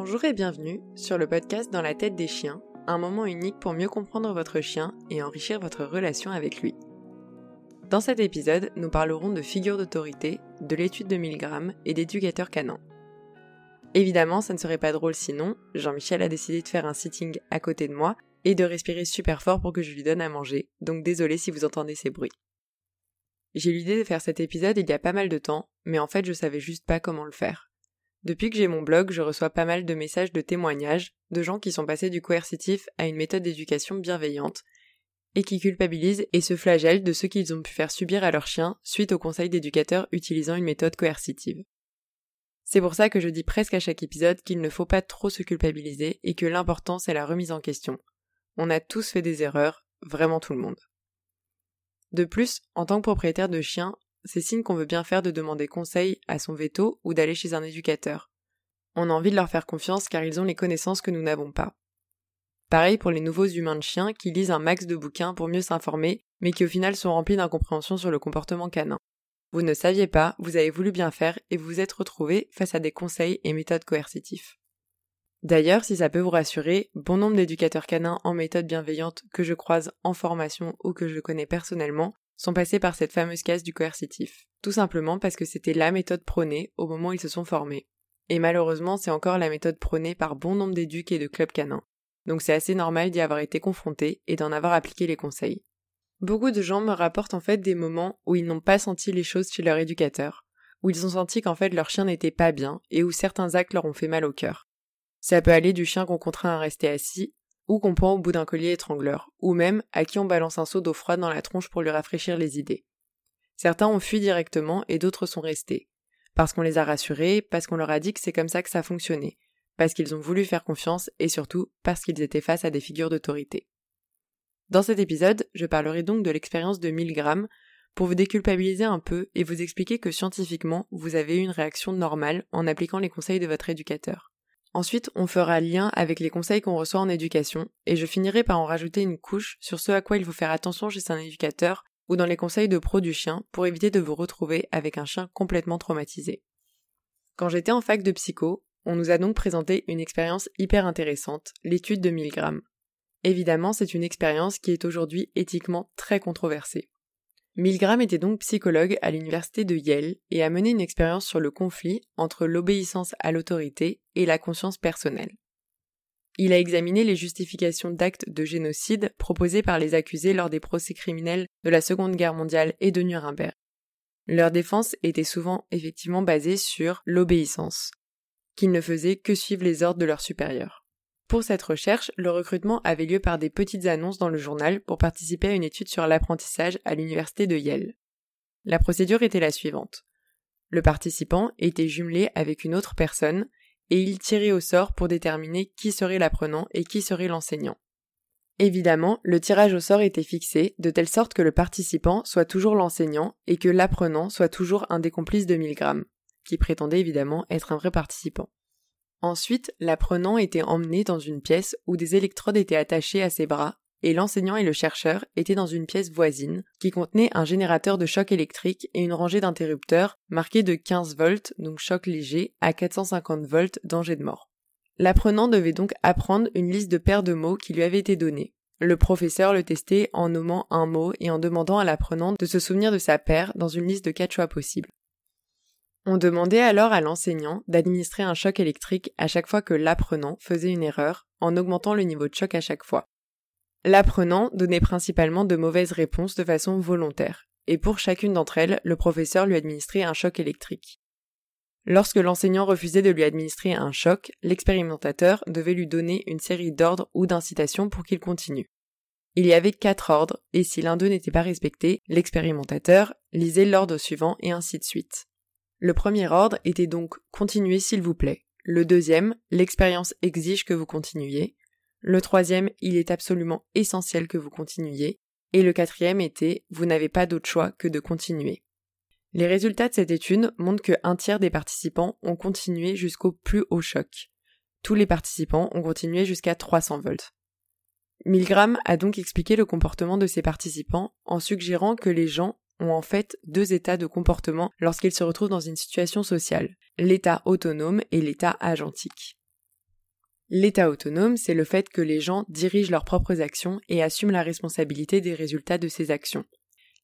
Bonjour et bienvenue sur le podcast Dans la tête des chiens, un moment unique pour mieux comprendre votre chien et enrichir votre relation avec lui. Dans cet épisode, nous parlerons de figures d'autorité, de l'étude de Milgram et d'éducateurs canins. Évidemment, ça ne serait pas drôle sinon, Jean-Michel a décidé de faire un sitting à côté de moi et de respirer super fort pour que je lui donne à manger, donc désolé si vous entendez ces bruits. J'ai l'idée de faire cet épisode il y a pas mal de temps, mais en fait je savais juste pas comment le faire. Depuis que j'ai mon blog, je reçois pas mal de messages de témoignages de gens qui sont passés du coercitif à une méthode d'éducation bienveillante et qui culpabilisent et se flagellent de ce qu'ils ont pu faire subir à leurs chiens suite au conseil d'éducateurs utilisant une méthode coercitive. C'est pour ça que je dis presque à chaque épisode qu'il ne faut pas trop se culpabiliser et que l'important c'est la remise en question. On a tous fait des erreurs, vraiment tout le monde. De plus, en tant que propriétaire de chien, c'est signe qu'on veut bien faire de demander conseil à son veto ou d'aller chez un éducateur. On a envie de leur faire confiance car ils ont les connaissances que nous n'avons pas. Pareil pour les nouveaux humains de chiens qui lisent un max de bouquins pour mieux s'informer, mais qui au final sont remplis d'incompréhension sur le comportement canin. Vous ne saviez pas, vous avez voulu bien faire et vous vous êtes retrouvé face à des conseils et méthodes coercitifs. D'ailleurs, si ça peut vous rassurer, bon nombre d'éducateurs canins en méthode bienveillante que je croise en formation ou que je connais personnellement sont passés par cette fameuse case du coercitif. Tout simplement parce que c'était la méthode prônée au moment où ils se sont formés. Et malheureusement, c'est encore la méthode prônée par bon nombre d'éducs et de clubs canins. Donc c'est assez normal d'y avoir été confronté et d'en avoir appliqué les conseils. Beaucoup de gens me rapportent en fait des moments où ils n'ont pas senti les choses chez leur éducateur, où ils ont senti qu'en fait leur chien n'était pas bien et où certains actes leur ont fait mal au cœur. Ça peut aller du chien qu'on contraint à rester assis ou qu'on prend au bout d'un collier étrangleur, ou même à qui on balance un seau d'eau froide dans la tronche pour lui rafraîchir les idées. Certains ont fui directement et d'autres sont restés. Parce qu'on les a rassurés, parce qu'on leur a dit que c'est comme ça que ça fonctionnait, parce qu'ils ont voulu faire confiance et surtout parce qu'ils étaient face à des figures d'autorité. Dans cet épisode, je parlerai donc de l'expérience de Milgram pour vous déculpabiliser un peu et vous expliquer que scientifiquement, vous avez eu une réaction normale en appliquant les conseils de votre éducateur. Ensuite, on fera lien avec les conseils qu'on reçoit en éducation, et je finirai par en rajouter une couche sur ce à quoi il faut faire attention chez un éducateur ou dans les conseils de pro du chien pour éviter de vous retrouver avec un chien complètement traumatisé. Quand j'étais en fac de psycho, on nous a donc présenté une expérience hyper intéressante, l'étude de Milgram. Évidemment, c'est une expérience qui est aujourd'hui éthiquement très controversée. Milgram était donc psychologue à l'université de Yale et a mené une expérience sur le conflit entre l'obéissance à l'autorité et la conscience personnelle. Il a examiné les justifications d'actes de génocide proposés par les accusés lors des procès criminels de la Seconde Guerre mondiale et de Nuremberg. Leur défense était souvent effectivement basée sur l'obéissance, qu'ils ne faisaient que suivre les ordres de leurs supérieurs. Pour cette recherche, le recrutement avait lieu par des petites annonces dans le journal pour participer à une étude sur l'apprentissage à l'université de Yale. La procédure était la suivante. Le participant était jumelé avec une autre personne et il tirait au sort pour déterminer qui serait l'apprenant et qui serait l'enseignant. Évidemment, le tirage au sort était fixé de telle sorte que le participant soit toujours l'enseignant et que l'apprenant soit toujours un des complices de Milgram, qui prétendait évidemment être un vrai participant. Ensuite, l'apprenant était emmené dans une pièce où des électrodes étaient attachées à ses bras, et l'enseignant et le chercheur étaient dans une pièce voisine qui contenait un générateur de choc électrique et une rangée d'interrupteurs marqués de 15 volts, donc choc léger, à 450 volts, danger de mort. L'apprenant devait donc apprendre une liste de paires de mots qui lui avaient été donnés. Le professeur le testait en nommant un mot et en demandant à l'apprenant de se souvenir de sa paire dans une liste de quatre choix possibles. On demandait alors à l'enseignant d'administrer un choc électrique à chaque fois que l'apprenant faisait une erreur, en augmentant le niveau de choc à chaque fois. L'apprenant donnait principalement de mauvaises réponses de façon volontaire, et pour chacune d'entre elles, le professeur lui administrait un choc électrique. Lorsque l'enseignant refusait de lui administrer un choc, l'expérimentateur devait lui donner une série d'ordres ou d'incitations pour qu'il continue. Il y avait quatre ordres, et si l'un d'eux n'était pas respecté, l'expérimentateur lisait l'ordre suivant et ainsi de suite. Le premier ordre était donc continuez s'il vous plaît. Le deuxième, l'expérience exige que vous continuiez. Le troisième, il est absolument essentiel que vous continuiez. Et le quatrième était vous n'avez pas d'autre choix que de continuer. Les résultats de cette étude montrent que un tiers des participants ont continué jusqu'au plus haut choc. Tous les participants ont continué jusqu'à 300 volts. Milgram a donc expliqué le comportement de ces participants en suggérant que les gens ont en fait deux états de comportement lorsqu'ils se retrouvent dans une situation sociale, l'état autonome et l'état agentique. L'état autonome, c'est le fait que les gens dirigent leurs propres actions et assument la responsabilité des résultats de ces actions.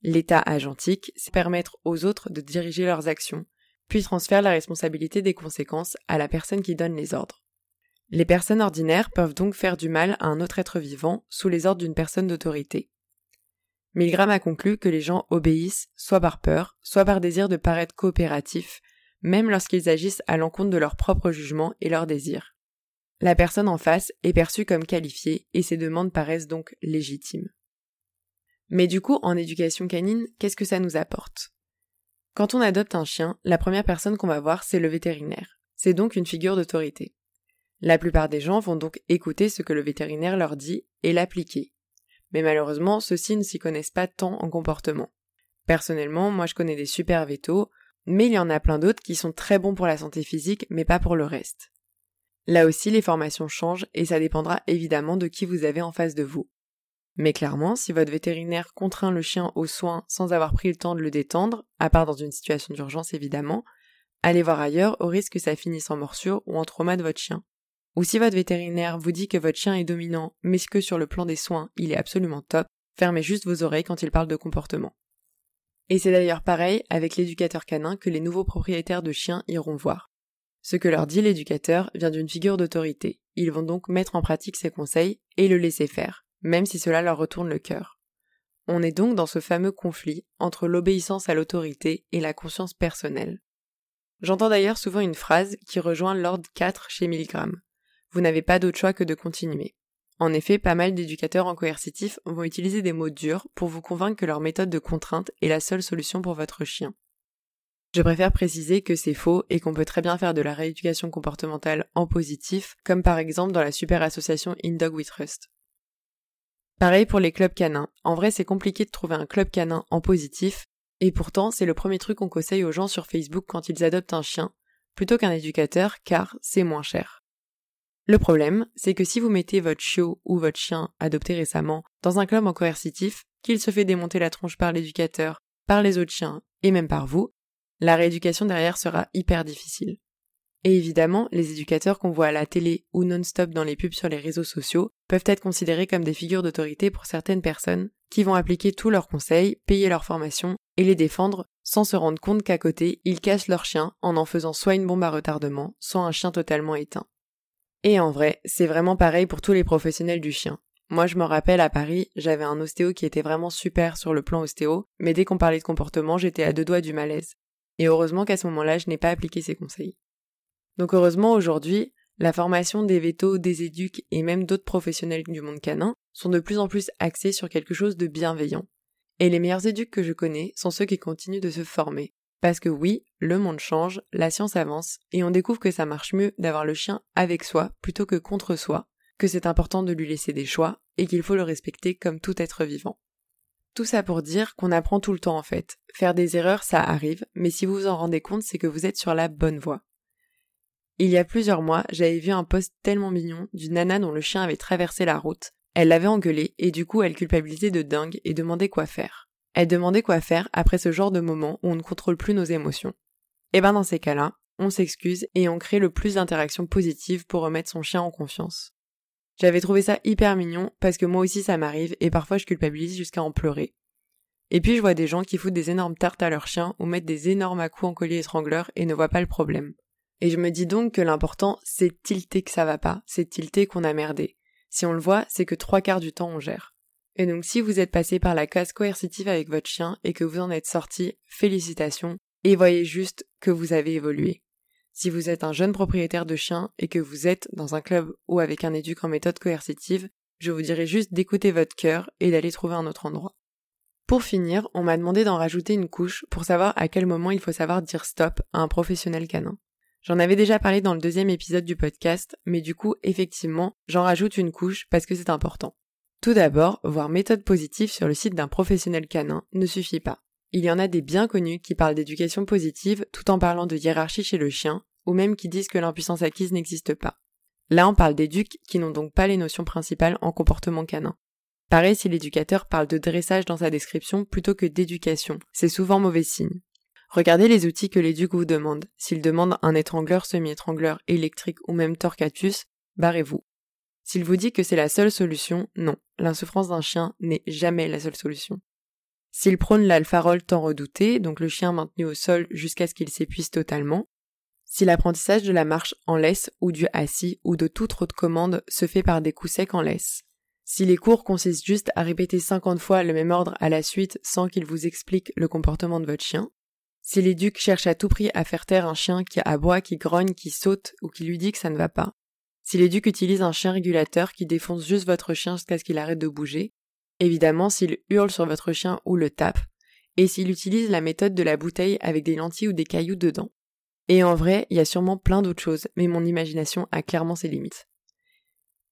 L'état agentique, c'est permettre aux autres de diriger leurs actions, puis transfère la responsabilité des conséquences à la personne qui donne les ordres. Les personnes ordinaires peuvent donc faire du mal à un autre être vivant sous les ordres d'une personne d'autorité. Milgram a conclu que les gens obéissent soit par peur, soit par désir de paraître coopératifs, même lorsqu'ils agissent à l'encontre de leur propre jugement et leurs désirs. La personne en face est perçue comme qualifiée et ses demandes paraissent donc légitimes. Mais du coup, en éducation canine, qu'est-ce que ça nous apporte? Quand on adopte un chien, la première personne qu'on va voir, c'est le vétérinaire. C'est donc une figure d'autorité. La plupart des gens vont donc écouter ce que le vétérinaire leur dit et l'appliquer. Mais malheureusement, ceux-ci ne s'y connaissent pas tant en comportement. Personnellement, moi je connais des super vétos, mais il y en a plein d'autres qui sont très bons pour la santé physique, mais pas pour le reste. Là aussi, les formations changent et ça dépendra évidemment de qui vous avez en face de vous. Mais clairement, si votre vétérinaire contraint le chien aux soins sans avoir pris le temps de le détendre, à part dans une situation d'urgence évidemment, allez voir ailleurs au risque que ça finisse en morsure ou en trauma de votre chien. Ou si votre vétérinaire vous dit que votre chien est dominant, mais que sur le plan des soins, il est absolument top, fermez juste vos oreilles quand il parle de comportement. Et c'est d'ailleurs pareil avec l'éducateur canin que les nouveaux propriétaires de chiens iront voir. Ce que leur dit l'éducateur vient d'une figure d'autorité. Ils vont donc mettre en pratique ses conseils et le laisser faire, même si cela leur retourne le cœur. On est donc dans ce fameux conflit entre l'obéissance à l'autorité et la conscience personnelle. J'entends d'ailleurs souvent une phrase qui rejoint l'ordre 4 chez Milgram vous n'avez pas d'autre choix que de continuer. En effet, pas mal d'éducateurs en coercitif vont utiliser des mots durs pour vous convaincre que leur méthode de contrainte est la seule solution pour votre chien. Je préfère préciser que c'est faux et qu'on peut très bien faire de la rééducation comportementale en positif, comme par exemple dans la super association In Dog We Trust. Pareil pour les clubs canins. En vrai, c'est compliqué de trouver un club canin en positif, et pourtant, c'est le premier truc qu'on conseille aux gens sur Facebook quand ils adoptent un chien, plutôt qu'un éducateur, car c'est moins cher. Le problème, c'est que si vous mettez votre chiot ou votre chien adopté récemment dans un club en coercitif, qu'il se fait démonter la tronche par l'éducateur, par les autres chiens et même par vous, la rééducation derrière sera hyper difficile. Et évidemment, les éducateurs qu'on voit à la télé ou non-stop dans les pubs sur les réseaux sociaux peuvent être considérés comme des figures d'autorité pour certaines personnes qui vont appliquer tous leurs conseils, payer leur formation et les défendre sans se rendre compte qu'à côté, ils cachent leur chien en en faisant soit une bombe à retardement, soit un chien totalement éteint. Et en vrai, c'est vraiment pareil pour tous les professionnels du chien. Moi, je me rappelle à Paris, j'avais un ostéo qui était vraiment super sur le plan ostéo, mais dès qu'on parlait de comportement, j'étais à deux doigts du malaise. Et heureusement qu'à ce moment-là, je n'ai pas appliqué ses conseils. Donc heureusement, aujourd'hui, la formation des vétos, des éduques et même d'autres professionnels du monde canin sont de plus en plus axés sur quelque chose de bienveillant. Et les meilleurs éduques que je connais sont ceux qui continuent de se former, parce que oui, le monde change, la science avance, et on découvre que ça marche mieux d'avoir le chien avec soi plutôt que contre soi, que c'est important de lui laisser des choix, et qu'il faut le respecter comme tout être vivant. Tout ça pour dire qu'on apprend tout le temps en fait. Faire des erreurs, ça arrive, mais si vous vous en rendez compte, c'est que vous êtes sur la bonne voie. Il y a plusieurs mois, j'avais vu un post tellement mignon d'une nana dont le chien avait traversé la route. Elle l'avait engueulé et du coup elle culpabilisait de dingue et demandait quoi faire. Elle demandait quoi faire après ce genre de moment où on ne contrôle plus nos émotions. Et eh ben dans ces cas-là, on s'excuse et on crée le plus d'interactions positives pour remettre son chien en confiance. J'avais trouvé ça hyper mignon parce que moi aussi ça m'arrive et parfois je culpabilise jusqu'à en pleurer. Et puis je vois des gens qui foutent des énormes tartes à leur chien ou mettent des énormes à coups en collier étrangleur et ne voient pas le problème. Et je me dis donc que l'important c'est tilter que ça va pas, c'est tilter qu'on a merdé. Si on le voit, c'est que trois quarts du temps on gère. Et donc si vous êtes passé par la case coercitive avec votre chien et que vous en êtes sorti, félicitations, et voyez juste que vous avez évolué. Si vous êtes un jeune propriétaire de chien et que vous êtes dans un club ou avec un éduc en méthode coercitive, je vous dirais juste d'écouter votre cœur et d'aller trouver un autre endroit. Pour finir, on m'a demandé d'en rajouter une couche pour savoir à quel moment il faut savoir dire stop à un professionnel canin. J'en avais déjà parlé dans le deuxième épisode du podcast, mais du coup, effectivement, j'en rajoute une couche parce que c'est important. Tout d'abord, voir méthode positive sur le site d'un professionnel canin ne suffit pas. Il y en a des bien connus qui parlent d'éducation positive tout en parlant de hiérarchie chez le chien, ou même qui disent que l'impuissance acquise n'existe pas. Là, on parle d'éducs qui n'ont donc pas les notions principales en comportement canin. Pareil si l'éducateur parle de dressage dans sa description plutôt que d'éducation, c'est souvent mauvais signe. Regardez les outils que l'éduc vous demande. S'il demande un étrangleur, semi-étrangleur, électrique ou même torcatus, barrez-vous. S'il vous dit que c'est la seule solution, non, l'insouffrance d'un chien n'est jamais la seule solution. S'il prône l'alpha tant redouté, donc le chien maintenu au sol jusqu'à ce qu'il s'épuise totalement, si l'apprentissage de la marche en laisse ou du assis ou de toute autre commande se fait par des coups secs en laisse, si les cours consistent juste à répéter 50 fois le même ordre à la suite sans qu'il vous explique le comportement de votre chien, si l'éduc cherche à tout prix à faire taire un chien qui aboie, qui grogne, qui saute ou qui lui dit que ça ne va pas, si l'éduc utilise un chien régulateur qui défonce juste votre chien jusqu'à ce qu'il arrête de bouger, évidemment s'il hurle sur votre chien ou le tape, et s'il utilise la méthode de la bouteille avec des lentilles ou des cailloux dedans. Et en vrai, il y a sûrement plein d'autres choses, mais mon imagination a clairement ses limites.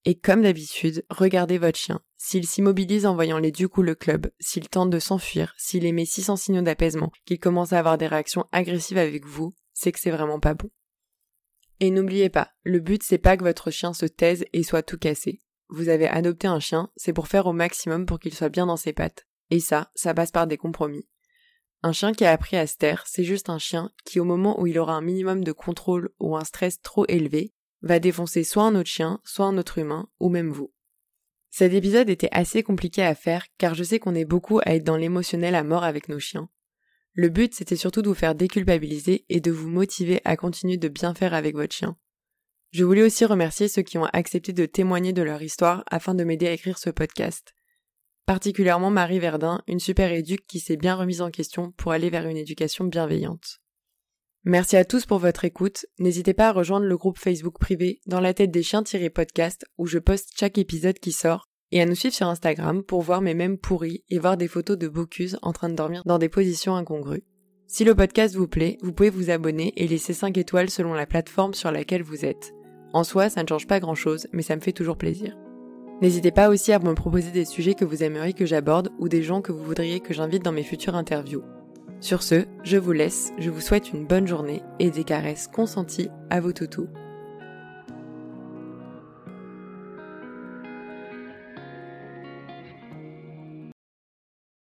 Et comme d'habitude, regardez votre chien. S'il s'immobilise en voyant les ducs ou le club, s'il tente de s'enfuir, s'il émet 600 signaux d'apaisement, qu'il commence à avoir des réactions agressives avec vous, c'est que c'est vraiment pas bon. Et n'oubliez pas, le but c'est pas que votre chien se taise et soit tout cassé. Vous avez adopté un chien, c'est pour faire au maximum pour qu'il soit bien dans ses pattes. Et ça, ça passe par des compromis. Un chien qui a appris à se taire, c'est juste un chien qui, au moment où il aura un minimum de contrôle ou un stress trop élevé, va défoncer soit un autre chien, soit un autre humain, ou même vous. Cet épisode était assez compliqué à faire car je sais qu'on est beaucoup à être dans l'émotionnel à mort avec nos chiens. Le but c'était surtout de vous faire déculpabiliser et de vous motiver à continuer de bien faire avec votre chien. Je voulais aussi remercier ceux qui ont accepté de témoigner de leur histoire afin de m'aider à écrire ce podcast. Particulièrement Marie Verdun, une super éduque qui s'est bien remise en question pour aller vers une éducation bienveillante. Merci à tous pour votre écoute. N'hésitez pas à rejoindre le groupe Facebook privé dans la tête des chiens-podcast où je poste chaque épisode qui sort et à nous suivre sur Instagram pour voir mes mêmes pourris et voir des photos de Bocuse en train de dormir dans des positions incongrues. Si le podcast vous plaît, vous pouvez vous abonner et laisser 5 étoiles selon la plateforme sur laquelle vous êtes. En soi, ça ne change pas grand chose, mais ça me fait toujours plaisir. N'hésitez pas aussi à me proposer des sujets que vous aimeriez que j'aborde ou des gens que vous voudriez que j'invite dans mes futures interviews. Sur ce, je vous laisse, je vous souhaite une bonne journée et des caresses consenties à vos toutous.